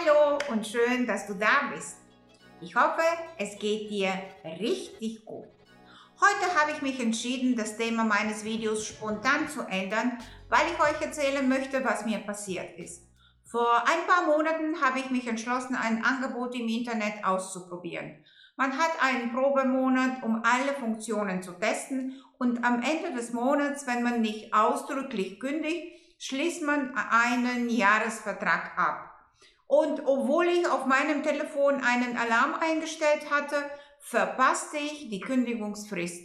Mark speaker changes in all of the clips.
Speaker 1: Hallo und schön, dass du da bist. Ich hoffe, es geht dir richtig gut. Heute habe ich mich entschieden, das Thema meines Videos spontan zu ändern, weil ich euch erzählen möchte, was mir passiert ist. Vor ein paar Monaten habe ich mich entschlossen, ein Angebot im Internet auszuprobieren. Man hat einen Probemonat, um alle Funktionen zu testen und am Ende des Monats, wenn man nicht ausdrücklich kündigt, schließt man einen Jahresvertrag ab. Und obwohl ich auf meinem Telefon einen Alarm eingestellt hatte, verpasste ich die Kündigungsfrist.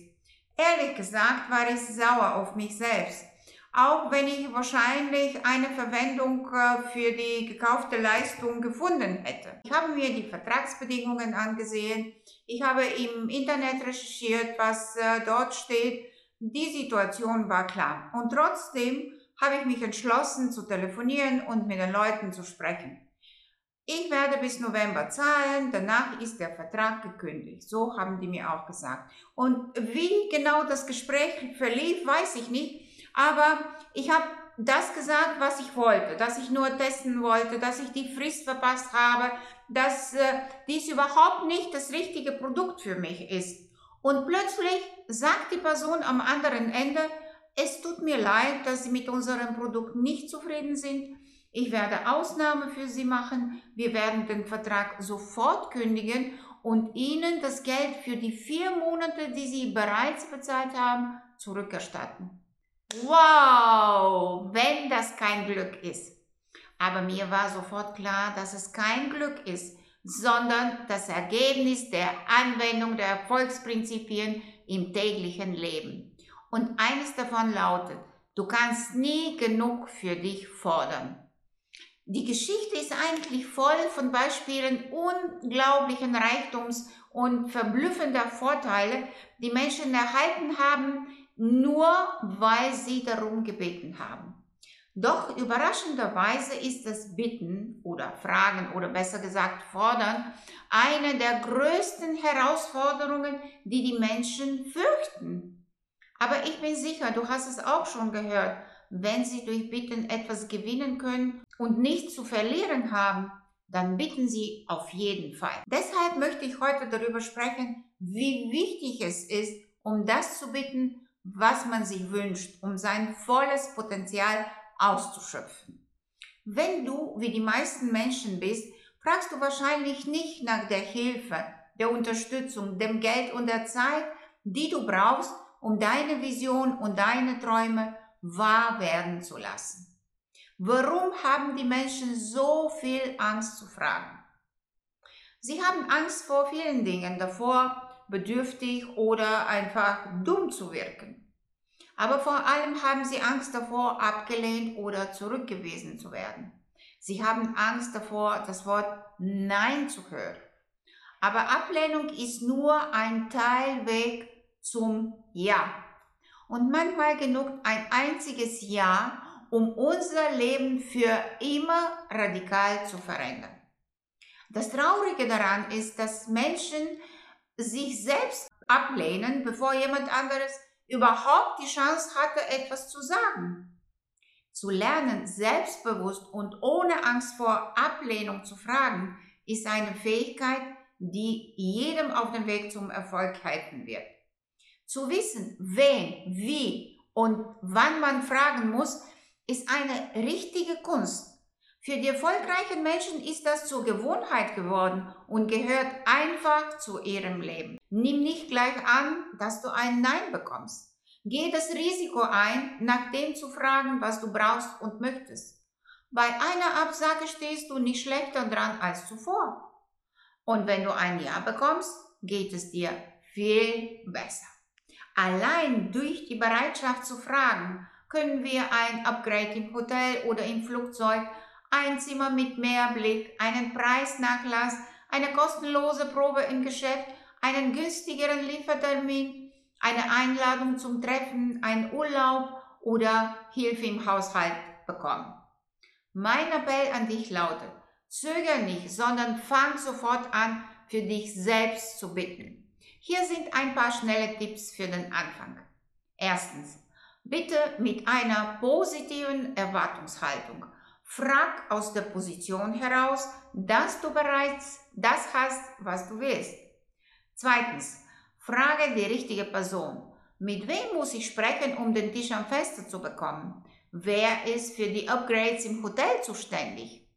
Speaker 1: Ehrlich gesagt war ich sauer auf mich selbst, auch wenn ich wahrscheinlich eine Verwendung äh, für die gekaufte Leistung gefunden hätte. Ich habe mir die Vertragsbedingungen angesehen, ich habe im Internet recherchiert, was äh, dort steht. Die Situation war klar. Und trotzdem habe ich mich entschlossen zu telefonieren und mit den Leuten zu sprechen. Ich werde bis November zahlen, danach ist der Vertrag gekündigt. So haben die mir auch gesagt. Und wie genau das Gespräch verlief, weiß ich nicht. Aber ich habe das gesagt, was ich wollte, dass ich nur testen wollte, dass ich die Frist verpasst habe, dass äh, dies überhaupt nicht das richtige Produkt für mich ist. Und plötzlich sagt die Person am anderen Ende, es tut mir leid, dass Sie mit unserem Produkt nicht zufrieden sind. Ich werde Ausnahme für Sie machen. Wir werden den Vertrag sofort kündigen und Ihnen das Geld für die vier Monate, die Sie bereits bezahlt haben, zurückerstatten. Wow, wenn das kein Glück ist. Aber mir war sofort klar, dass es kein Glück ist, sondern das Ergebnis der Anwendung der Erfolgsprinzipien im täglichen Leben. Und eines davon lautet, du kannst nie genug für dich fordern. Die Geschichte ist eigentlich voll von Beispielen unglaublichen Reichtums und verblüffender Vorteile, die Menschen erhalten haben, nur weil sie darum gebeten haben. Doch überraschenderweise ist das Bitten oder Fragen oder besser gesagt Fordern eine der größten Herausforderungen, die die Menschen fürchten. Aber ich bin sicher, du hast es auch schon gehört, wenn sie durch Bitten etwas gewinnen können und nichts zu verlieren haben, dann bitten sie auf jeden Fall. Deshalb möchte ich heute darüber sprechen, wie wichtig es ist, um das zu bitten, was man sich wünscht, um sein volles Potenzial auszuschöpfen. Wenn du wie die meisten Menschen bist, fragst du wahrscheinlich nicht nach der Hilfe, der Unterstützung, dem Geld und der Zeit, die du brauchst, um deine Vision und deine Träume wahr werden zu lassen. Warum haben die Menschen so viel Angst zu fragen? Sie haben Angst vor vielen Dingen, davor bedürftig oder einfach dumm zu wirken. Aber vor allem haben sie Angst davor, abgelehnt oder zurückgewiesen zu werden. Sie haben Angst davor, das Wort Nein zu hören. Aber Ablehnung ist nur ein Teilweg zum Ja. Und manchmal genug ein einziges Ja, um unser Leben für immer radikal zu verändern. Das Traurige daran ist, dass Menschen sich selbst ablehnen, bevor jemand anderes überhaupt die Chance hatte, etwas zu sagen. Zu lernen, selbstbewusst und ohne Angst vor Ablehnung zu fragen, ist eine Fähigkeit, die jedem auf dem Weg zum Erfolg helfen wird. Zu wissen, wen, wie und wann man fragen muss, ist eine richtige Kunst. Für die erfolgreichen Menschen ist das zur Gewohnheit geworden und gehört einfach zu ihrem Leben. Nimm nicht gleich an, dass du ein Nein bekommst. Geh das Risiko ein, nach dem zu fragen, was du brauchst und möchtest. Bei einer Absage stehst du nicht schlechter dran als zuvor. Und wenn du ein Ja bekommst, geht es dir viel besser. Allein durch die Bereitschaft zu fragen, können wir ein Upgrade im Hotel oder im Flugzeug, ein Zimmer mit Mehrblick, einen Preisnachlass, eine kostenlose Probe im Geschäft, einen günstigeren Liefertermin, eine Einladung zum Treffen, einen Urlaub oder Hilfe im Haushalt bekommen. Mein Appell an dich lautet, zöger nicht, sondern fang sofort an, für dich selbst zu bitten. Hier sind ein paar schnelle Tipps für den Anfang. Erstens, bitte mit einer positiven Erwartungshaltung. Frag aus der Position heraus, dass du bereits das hast, was du willst. Zweitens, frage die richtige Person. Mit wem muss ich sprechen, um den Tisch am Feste zu bekommen? Wer ist für die Upgrades im Hotel zuständig?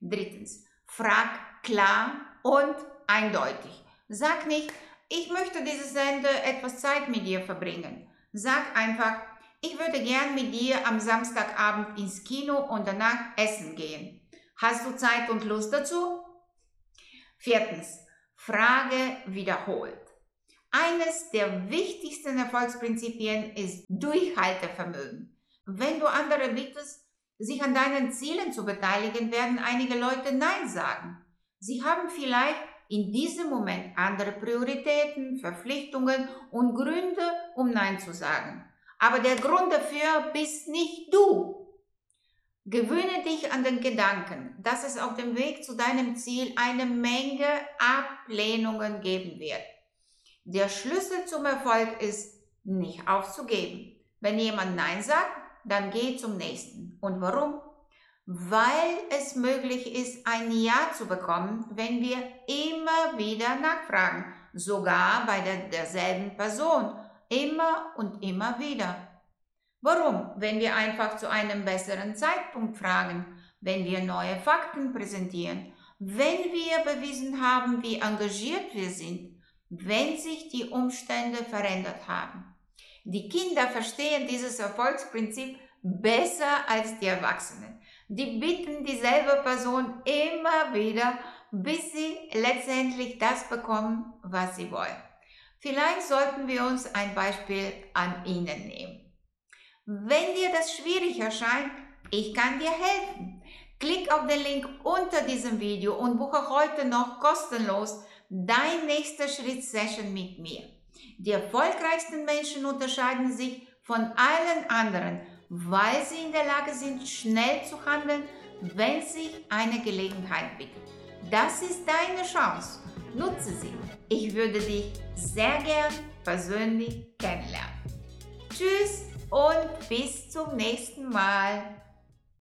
Speaker 1: Drittens, frag klar und eindeutig. Sag nicht, ich möchte dieses Ende etwas Zeit mit dir verbringen. Sag einfach, ich würde gern mit dir am Samstagabend ins Kino und danach essen gehen. Hast du Zeit und Lust dazu? Viertens, Frage wiederholt. Eines der wichtigsten Erfolgsprinzipien ist Durchhaltevermögen. Wenn du andere bittest, sich an deinen Zielen zu beteiligen, werden einige Leute Nein sagen. Sie haben vielleicht in diesem Moment andere Prioritäten, Verpflichtungen und Gründe, um Nein zu sagen. Aber der Grund dafür bist nicht du. Gewöhne dich an den Gedanken, dass es auf dem Weg zu deinem Ziel eine Menge Ablehnungen geben wird. Der Schlüssel zum Erfolg ist, nicht aufzugeben. Wenn jemand Nein sagt, dann geh zum nächsten. Und warum? Weil es möglich ist, ein Ja zu bekommen, wenn wir immer wieder nachfragen, sogar bei der, derselben Person, immer und immer wieder. Warum? Wenn wir einfach zu einem besseren Zeitpunkt fragen, wenn wir neue Fakten präsentieren, wenn wir bewiesen haben, wie engagiert wir sind, wenn sich die Umstände verändert haben. Die Kinder verstehen dieses Erfolgsprinzip besser als die Erwachsenen. Die bitten dieselbe Person immer wieder, bis sie letztendlich das bekommen, was sie wollen. Vielleicht sollten wir uns ein Beispiel an ihnen nehmen. Wenn dir das schwierig erscheint, ich kann dir helfen. Klick auf den Link unter diesem Video und buche heute noch kostenlos dein nächster Schritt Session mit mir. Die erfolgreichsten Menschen unterscheiden sich von allen anderen, weil sie in der Lage sind, schnell zu handeln, wenn sich eine Gelegenheit bietet. Das ist deine Chance. Nutze sie. Ich würde dich sehr gern persönlich kennenlernen. Tschüss und bis zum nächsten Mal.